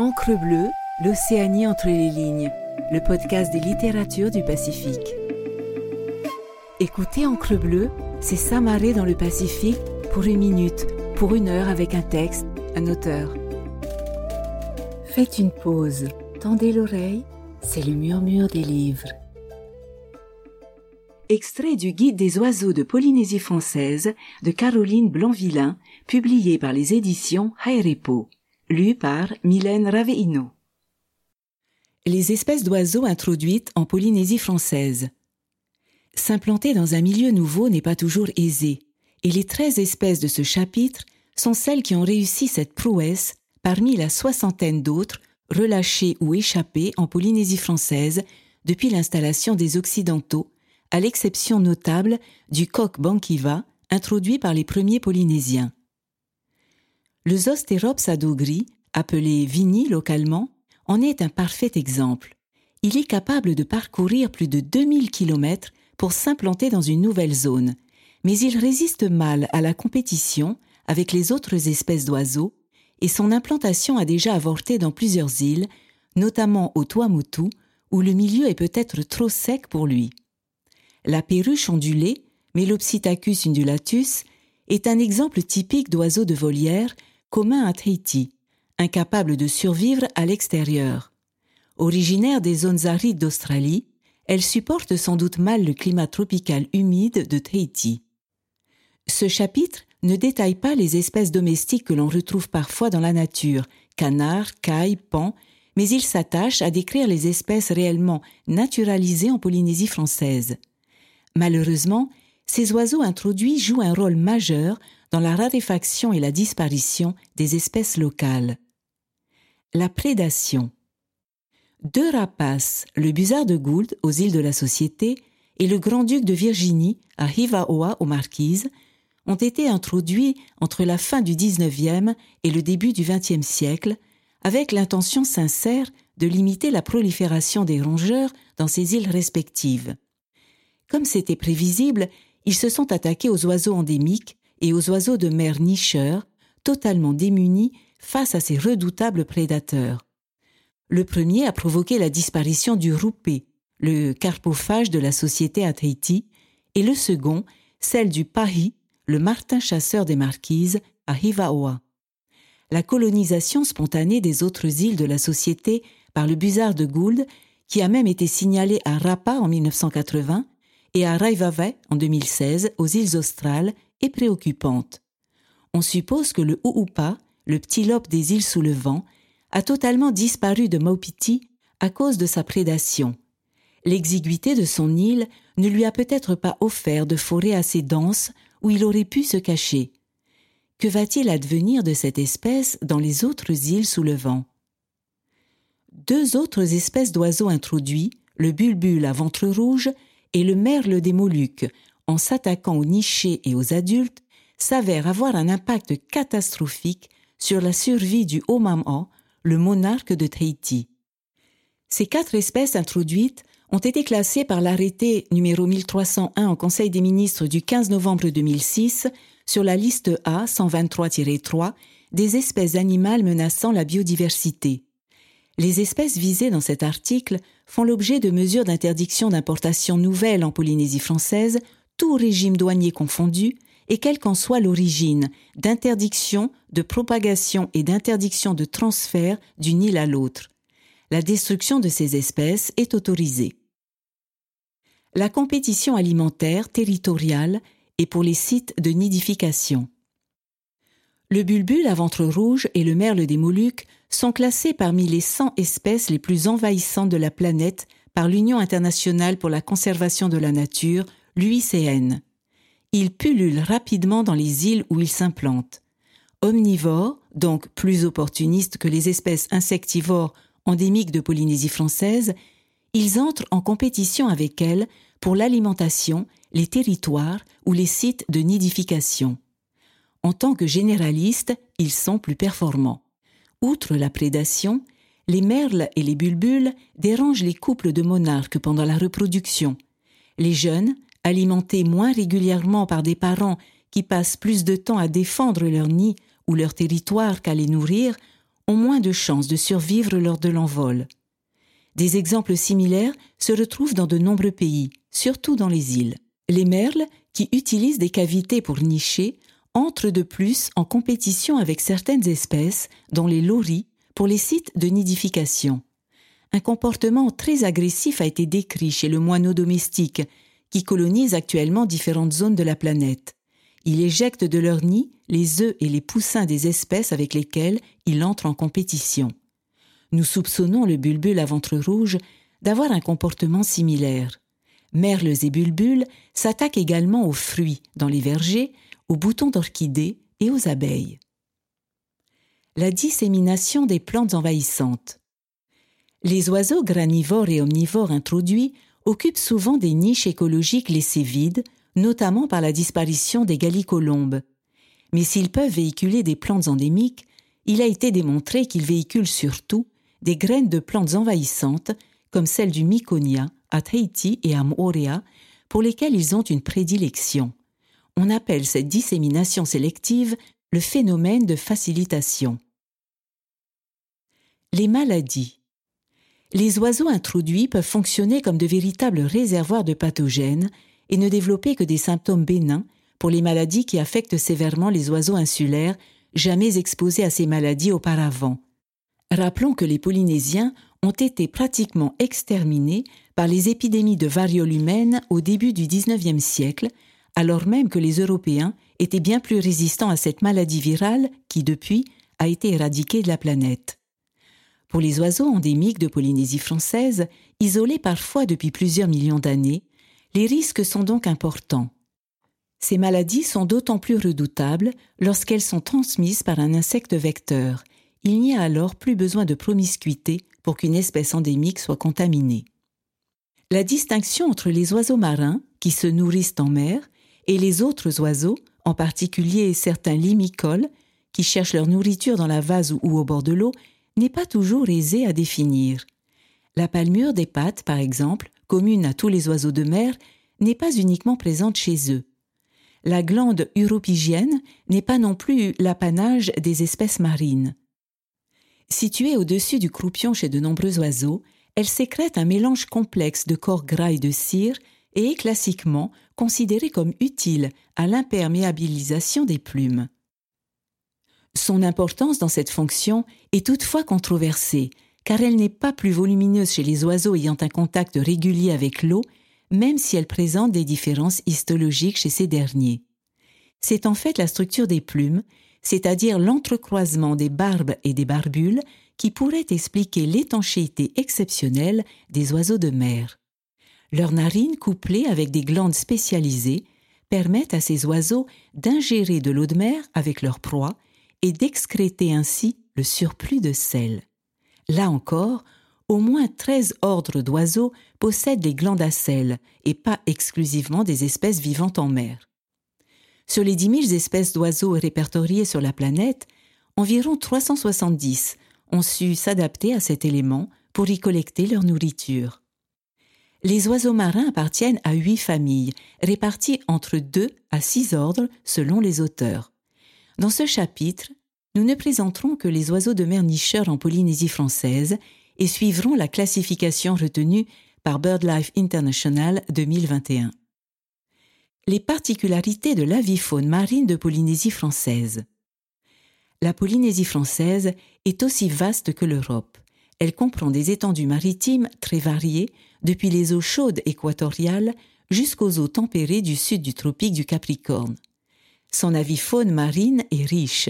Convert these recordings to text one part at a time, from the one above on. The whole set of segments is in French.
Encre bleue, l'Océanie entre les lignes, le podcast des littératures du Pacifique. Écoutez Encre bleue, c'est s'amarrer dans le Pacifique pour une minute, pour une heure avec un texte, un auteur. Faites une pause, tendez l'oreille, c'est le murmure des livres. Extrait du Guide des oiseaux de Polynésie française de Caroline Blanvillain, publié par les éditions Haerepo, lu par Mylène Raveino. Les espèces d'oiseaux introduites en Polynésie française. S'implanter dans un milieu nouveau n'est pas toujours aisé, et les treize espèces de ce chapitre sont celles qui ont réussi cette prouesse parmi la soixantaine d'autres relâchées ou échappées en Polynésie française depuis l'installation des Occidentaux à l'exception notable du coq bankiva introduit par les premiers Polynésiens. Le Zostérops adogri, appelé Vini localement, en est un parfait exemple. Il est capable de parcourir plus de 2000 km pour s'implanter dans une nouvelle zone, mais il résiste mal à la compétition avec les autres espèces d'oiseaux et son implantation a déjà avorté dans plusieurs îles, notamment au Tuamotu, où le milieu est peut-être trop sec pour lui. La perruche ondulée, Melopsittacus undulatus, est un exemple typique d'oiseau de volière commun à Tahiti, incapable de survivre à l'extérieur. Originaire des zones arides d'Australie, elle supporte sans doute mal le climat tropical humide de Tahiti. Ce chapitre ne détaille pas les espèces domestiques que l'on retrouve parfois dans la nature, canards, cailles, pans, mais il s'attache à décrire les espèces réellement naturalisées en Polynésie française. Malheureusement, ces oiseaux introduits jouent un rôle majeur dans la raréfaction et la disparition des espèces locales. La prédation. Deux rapaces, le busard de Gould aux îles de la Société et le grand-duc de Virginie à Hivaoa aux Marquises, ont été introduits entre la fin du XIXe et le début du XXe siècle, avec l'intention sincère de limiter la prolifération des rongeurs dans ces îles respectives. Comme c'était prévisible, ils se sont attaqués aux oiseaux endémiques et aux oiseaux de mer nicheurs, totalement démunis face à ces redoutables prédateurs. Le premier a provoqué la disparition du roupé, le carpophage de la société à Tahiti, et le second, celle du pahi, le martin chasseur des marquises, à Hivaoa. La colonisation spontanée des autres îles de la société par le busard de Gould, qui a même été signalé à Rapa en 1980, et à Raivave en 2016 aux îles australes est préoccupante. On suppose que le Uupa, le petit lobe des îles sous le vent, a totalement disparu de Maupiti à cause de sa prédation. L'exiguïté de son île ne lui a peut-être pas offert de forêt assez dense où il aurait pu se cacher. Que va-t-il advenir de cette espèce dans les autres îles sous le vent? Deux autres espèces d'oiseaux introduits, le bulbule à ventre rouge et le merle des Moluques, en s'attaquant aux nichés et aux adultes, s'avère avoir un impact catastrophique sur la survie du Omamha, le monarque de Tahiti. Ces quatre espèces introduites ont été classées par l'arrêté numéro 1301 en Conseil des ministres du 15 novembre 2006 sur la liste A 123-3 des espèces animales menaçant la biodiversité. Les espèces visées dans cet article font l'objet de mesures d'interdiction d'importation nouvelles en Polynésie française, tout régime douanier confondu, et quelle qu'en soit l'origine, d'interdiction, de propagation et d'interdiction de transfert d'une île à l'autre. La destruction de ces espèces est autorisée. La compétition alimentaire territoriale est pour les sites de nidification. Le bulbule à ventre rouge et le merle des Moluques sont classés parmi les 100 espèces les plus envahissantes de la planète par l'Union internationale pour la conservation de la nature, l'UICN. Ils pullulent rapidement dans les îles où ils s'implantent. Omnivores, donc plus opportunistes que les espèces insectivores endémiques de Polynésie française, ils entrent en compétition avec elles pour l'alimentation, les territoires ou les sites de nidification. En tant que généralistes, ils sont plus performants. Outre la prédation, les merles et les bulbules dérangent les couples de monarques pendant la reproduction. Les jeunes, alimentés moins régulièrement par des parents qui passent plus de temps à défendre leur nid ou leur territoire qu'à les nourrir, ont moins de chances de survivre lors de l'envol. Des exemples similaires se retrouvent dans de nombreux pays, surtout dans les îles. Les merles, qui utilisent des cavités pour nicher, entrent de plus en compétition avec certaines espèces, dont les loris, pour les sites de nidification. Un comportement très agressif a été décrit chez le moineau domestique, qui colonise actuellement différentes zones de la planète. Il éjecte de leur nid les œufs et les poussins des espèces avec lesquelles il entre en compétition. Nous soupçonnons le bulbule à ventre rouge d'avoir un comportement similaire. Merles et bulbules s'attaquent également aux fruits dans les vergers, aux boutons d'orchidées et aux abeilles. La dissémination des plantes envahissantes. Les oiseaux granivores et omnivores introduits occupent souvent des niches écologiques laissées vides, notamment par la disparition des gallicolombes. Mais s'ils peuvent véhiculer des plantes endémiques, il a été démontré qu'ils véhiculent surtout des graines de plantes envahissantes, comme celles du Myconia, à Tahiti et à Moorea, pour lesquelles ils ont une prédilection. On appelle cette dissémination sélective le phénomène de facilitation. Les maladies. Les oiseaux introduits peuvent fonctionner comme de véritables réservoirs de pathogènes et ne développer que des symptômes bénins pour les maladies qui affectent sévèrement les oiseaux insulaires jamais exposés à ces maladies auparavant. Rappelons que les Polynésiens ont été pratiquement exterminés par les épidémies de variole humaine au début du XIXe siècle, alors même que les Européens étaient bien plus résistants à cette maladie virale qui, depuis, a été éradiquée de la planète. Pour les oiseaux endémiques de Polynésie française, isolés parfois depuis plusieurs millions d'années, les risques sont donc importants. Ces maladies sont d'autant plus redoutables lorsqu'elles sont transmises par un insecte vecteur. Il n'y a alors plus besoin de promiscuité pour qu'une espèce endémique soit contaminée. La distinction entre les oiseaux marins, qui se nourrissent en mer, et les autres oiseaux, en particulier certains limicoles, qui cherchent leur nourriture dans la vase ou au bord de l'eau, n'est pas toujours aisée à définir. La palmure des pattes, par exemple, commune à tous les oiseaux de mer, n'est pas uniquement présente chez eux. La glande uropigienne n'est pas non plus l'apanage des espèces marines. Située au-dessus du croupion chez de nombreux oiseaux, elle sécrète un mélange complexe de corps gras et de cire et est classiquement considérée comme utile à l'imperméabilisation des plumes. Son importance dans cette fonction est toutefois controversée, car elle n'est pas plus volumineuse chez les oiseaux ayant un contact régulier avec l'eau, même si elle présente des différences histologiques chez ces derniers. C'est en fait la structure des plumes, c'est-à-dire l'entrecroisement des barbes et des barbules, qui pourrait expliquer l'étanchéité exceptionnelle des oiseaux de mer. Leurs narines couplées avec des glandes spécialisées permettent à ces oiseaux d'ingérer de l'eau de mer avec leur proie et d'excréter ainsi le surplus de sel. Là encore, au moins 13 ordres d'oiseaux possèdent des glandes à sel et pas exclusivement des espèces vivantes en mer. Sur les 10 000 espèces d'oiseaux répertoriées sur la planète, environ 370 ont su s'adapter à cet élément pour y collecter leur nourriture. Les oiseaux marins appartiennent à huit familles, réparties entre deux à six ordres selon les auteurs. Dans ce chapitre, nous ne présenterons que les oiseaux de mer nicheurs en Polynésie française et suivrons la classification retenue par BirdLife International 2021. Les particularités de l'avifaune marine de Polynésie française. La Polynésie française est aussi vaste que l'Europe. Elle comprend des étendues maritimes très variées, depuis les eaux chaudes équatoriales jusqu'aux eaux tempérées du sud du tropique du Capricorne. Son avifaune marine est riche,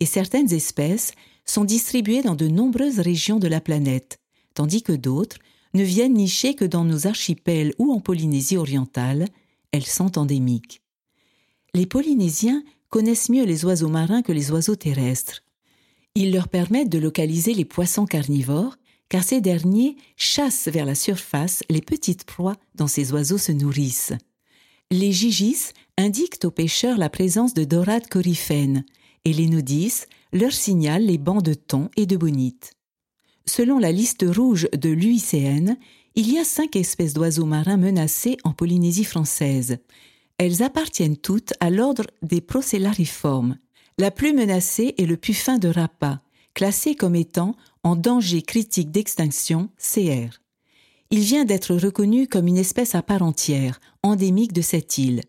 et certaines espèces sont distribuées dans de nombreuses régions de la planète, tandis que d'autres ne viennent nicher que dans nos archipels ou en Polynésie orientale, elles sont endémiques. Les Polynésiens connaissent mieux les oiseaux marins que les oiseaux terrestres. Ils leur permettent de localiser les poissons carnivores, car ces derniers chassent vers la surface les petites proies dont ces oiseaux se nourrissent. Les gigis indiquent aux pêcheurs la présence de dorades coryphènes, et les nodis leur signalent les bancs de thon et de bonite. Selon la liste rouge de l'UICN, il y a cinq espèces d'oiseaux marins menacés en Polynésie française. Elles appartiennent toutes à l'ordre des procellariformes. La plus menacée est le puffin de Rapa, classé comme étant en danger critique d'extinction CR. Il vient d'être reconnu comme une espèce à part entière, endémique de cette île.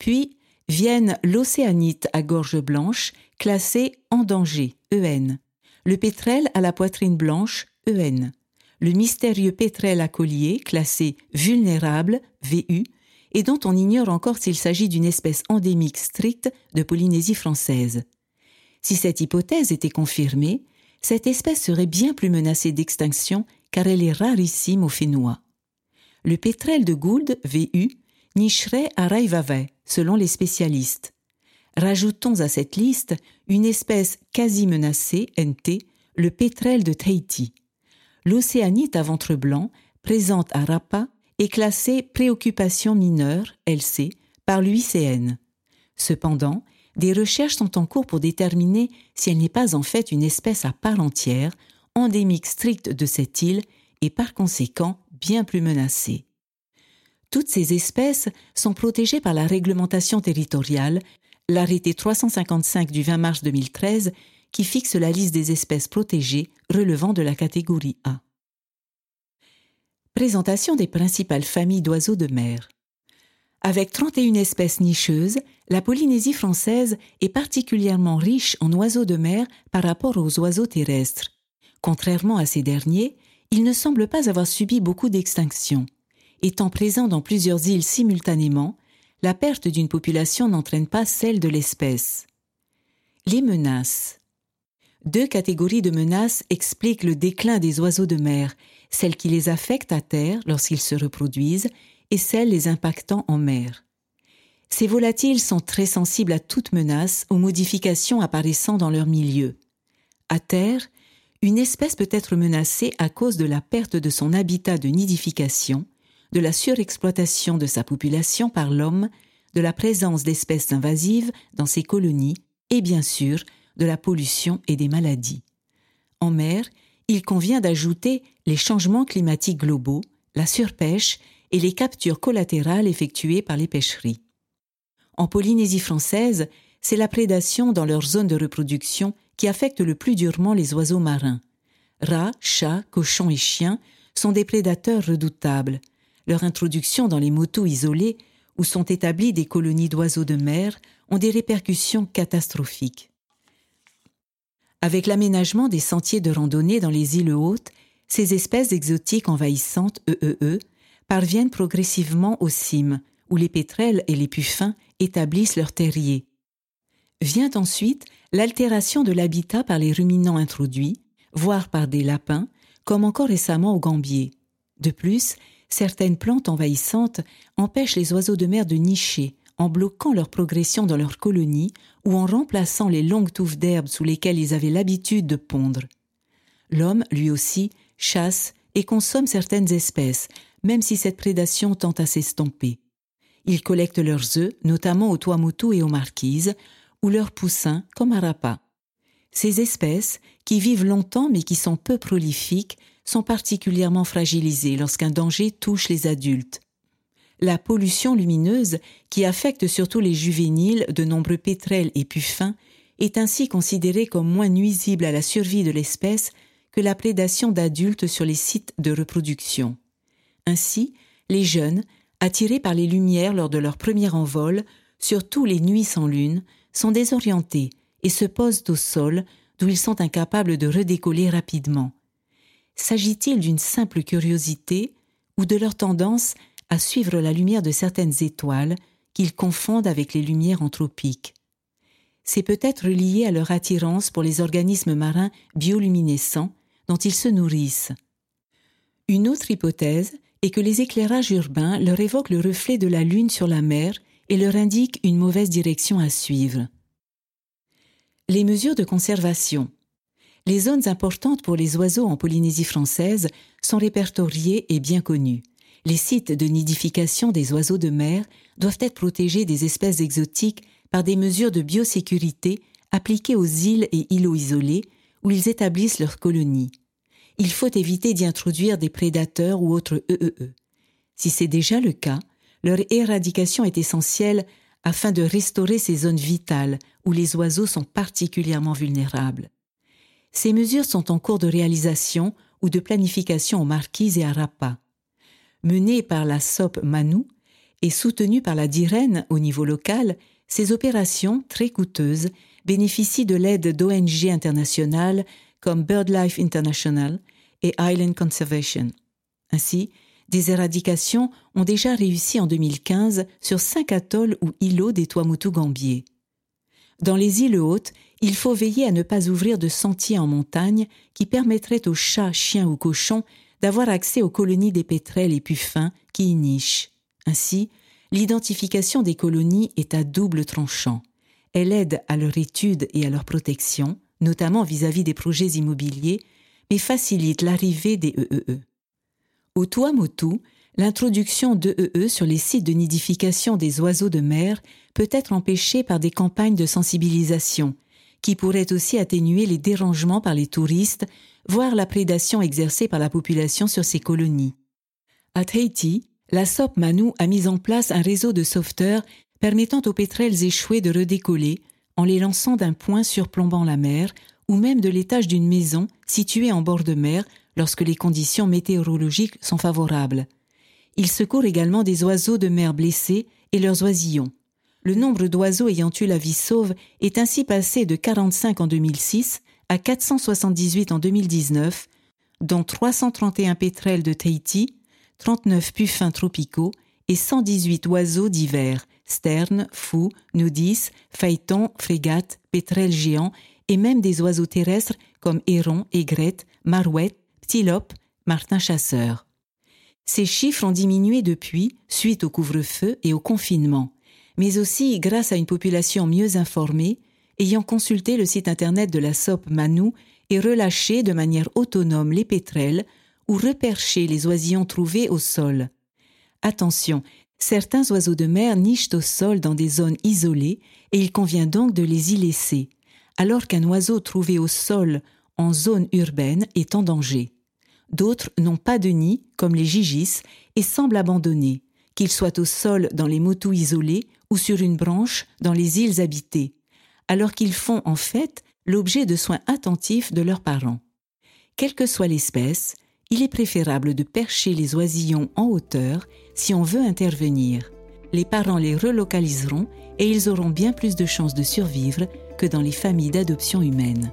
Puis viennent l'océanite à gorge blanche, classé en danger EN, le pétrel à la poitrine blanche EN, le mystérieux pétrel à collier classé vulnérable VU et dont on ignore encore s'il s'agit d'une espèce endémique stricte de Polynésie française. Si cette hypothèse était confirmée, cette espèce serait bien plus menacée d'extinction car elle est rarissime au Fénois. Le pétrel de Gould, VU, nicherait à Raivavai, selon les spécialistes. Rajoutons à cette liste une espèce quasi menacée, NT, le pétrel de Tahiti. L'océanite à ventre blanc, présente à Rapa, est classée préoccupation mineure, LC, par l'UICN. Cependant, des recherches sont en cours pour déterminer si elle n'est pas en fait une espèce à part entière, endémique stricte de cette île et par conséquent bien plus menacée. Toutes ces espèces sont protégées par la réglementation territoriale, l'arrêté 355 du 20 mars 2013 qui fixe la liste des espèces protégées relevant de la catégorie A. Présentation des principales familles d'oiseaux de mer. Avec 31 espèces nicheuses, la Polynésie française est particulièrement riche en oiseaux de mer par rapport aux oiseaux terrestres. Contrairement à ces derniers, ils ne semblent pas avoir subi beaucoup d'extinction. Étant présents dans plusieurs îles simultanément, la perte d'une population n'entraîne pas celle de l'espèce. Les menaces. Deux catégories de menaces expliquent le déclin des oiseaux de mer, celles qui les affectent à terre lorsqu'ils se reproduisent et celles les impactant en mer. Ces volatiles sont très sensibles à toute menace aux modifications apparaissant dans leur milieu. À terre, une espèce peut être menacée à cause de la perte de son habitat de nidification, de la surexploitation de sa population par l'homme, de la présence d'espèces invasives dans ses colonies et bien sûr de la pollution et des maladies. En mer, il convient d'ajouter les changements climatiques globaux, la surpêche et les captures collatérales effectuées par les pêcheries. En Polynésie française, c'est la prédation dans leur zone de reproduction qui affecte le plus durement les oiseaux marins. Rats, chats, cochons et chiens sont des prédateurs redoutables. Leur introduction dans les motos isolés, où sont établies des colonies d'oiseaux de mer, ont des répercussions catastrophiques. Avec l'aménagement des sentiers de randonnée dans les îles hautes, ces espèces exotiques envahissantes EEE e e, parviennent progressivement aux cimes, où les pétrels et les puffins établissent leurs terriers. Vient ensuite l'altération de l'habitat par les ruminants introduits, voire par des lapins, comme encore récemment au Gambier. De plus, certaines plantes envahissantes empêchent les oiseaux de mer de nicher, en bloquant leur progression dans leur colonie ou en remplaçant les longues touffes d'herbe sous lesquelles ils avaient l'habitude de pondre. L'homme, lui aussi, chasse et consomme certaines espèces, même si cette prédation tend à s'estomper. Il collecte leurs œufs, notamment aux Tuamotu et aux marquises, ou leurs poussins, comme à Ces espèces, qui vivent longtemps mais qui sont peu prolifiques, sont particulièrement fragilisées lorsqu'un danger touche les adultes la pollution lumineuse, qui affecte surtout les juvéniles de nombreux pétrels et puffins, est ainsi considérée comme moins nuisible à la survie de l'espèce que la prédation d'adultes sur les sites de reproduction. Ainsi, les jeunes, attirés par les lumières lors de leur premier envol, surtout les nuits sans lune, sont désorientés et se posent au sol, d'où ils sont incapables de redécoller rapidement. S'agit-il d'une simple curiosité ou de leur tendance à suivre la lumière de certaines étoiles qu'ils confondent avec les lumières anthropiques? C'est peut-être lié à leur attirance pour les organismes marins bioluminescents dont ils se nourrissent. Une autre hypothèse est que les éclairages urbains leur évoquent le reflet de la Lune sur la mer et leur indiquent une mauvaise direction à suivre. Les mesures de conservation. Les zones importantes pour les oiseaux en Polynésie française sont répertoriées et bien connues les sites de nidification des oiseaux de mer doivent être protégés des espèces exotiques par des mesures de biosécurité appliquées aux îles et îlots isolés où ils établissent leurs colonies. Il faut éviter d'y introduire des prédateurs ou autres EEE. E. Si c'est déjà le cas, leur éradication est essentielle afin de restaurer ces zones vitales où les oiseaux sont particulièrement vulnérables. ces mesures sont en cours de réalisation ou de planification aux Marquises et à Rapa. Menées par la SOP Manu et soutenues par la DIREN au niveau local, ces opérations, très coûteuses, bénéficient de l'aide d'ONG internationales comme BirdLife International et Island Conservation. Ainsi, des éradications ont déjà réussi en 2015 sur cinq atolls ou îlots des Tuamotu-Gambier. Dans les îles hautes, il faut veiller à ne pas ouvrir de sentiers en montagne qui permettraient aux chats, chiens ou cochons d'avoir accès aux colonies des pétrels et puffins qui y nichent. Ainsi, l'identification des colonies est à double tranchant. Elle aide à leur étude et à leur protection, notamment vis-à-vis des projets immobiliers, mais facilite l'arrivée des EEE. E. Au Tuamotu, l'introduction d'EEE e sur les sites de nidification des oiseaux de mer peut être empêchée par des campagnes de sensibilisation, qui pourraient aussi atténuer les dérangements par les touristes, voire la prédation exercée par la population sur ces colonies. À Tahiti, la SOP Manu a mis en place un réseau de sauveteurs permettant aux pétrels échoués de redécoller en les lançant d'un point surplombant la mer ou même de l'étage d'une maison située en bord de mer lorsque les conditions météorologiques sont favorables. Il secourt également des oiseaux de mer blessés et leurs oisillons. Le nombre d'oiseaux ayant eu la vie sauve est ainsi passé de 45 en 2006 à 478 en 2019, dont 331 pétrels de Tahiti, 39 puffins tropicaux et 118 oiseaux divers, sternes, fous, nudis, phaétons, frégates, pétrels géants et même des oiseaux terrestres comme hérons, aigrettes, marouettes, ptilopes, martins chasseurs. Ces chiffres ont diminué depuis, suite au couvre-feu et au confinement, mais aussi grâce à une population mieux informée, ayant consulté le site internet de la SOP Manu et relâché de manière autonome les pétrels ou reperché les oisillons trouvés au sol. Attention, Certains oiseaux de mer nichent au sol dans des zones isolées et il convient donc de les y laisser, alors qu'un oiseau trouvé au sol en zone urbaine est en danger. D'autres n'ont pas de nid, comme les gigis, et semblent abandonnés, qu'ils soient au sol dans les motus isolés ou sur une branche dans les îles habitées, alors qu'ils font en fait l'objet de soins attentifs de leurs parents. Quelle que soit l'espèce, il est préférable de percher les oisillons en hauteur si on veut intervenir. Les parents les relocaliseront et ils auront bien plus de chances de survivre que dans les familles d'adoption humaine.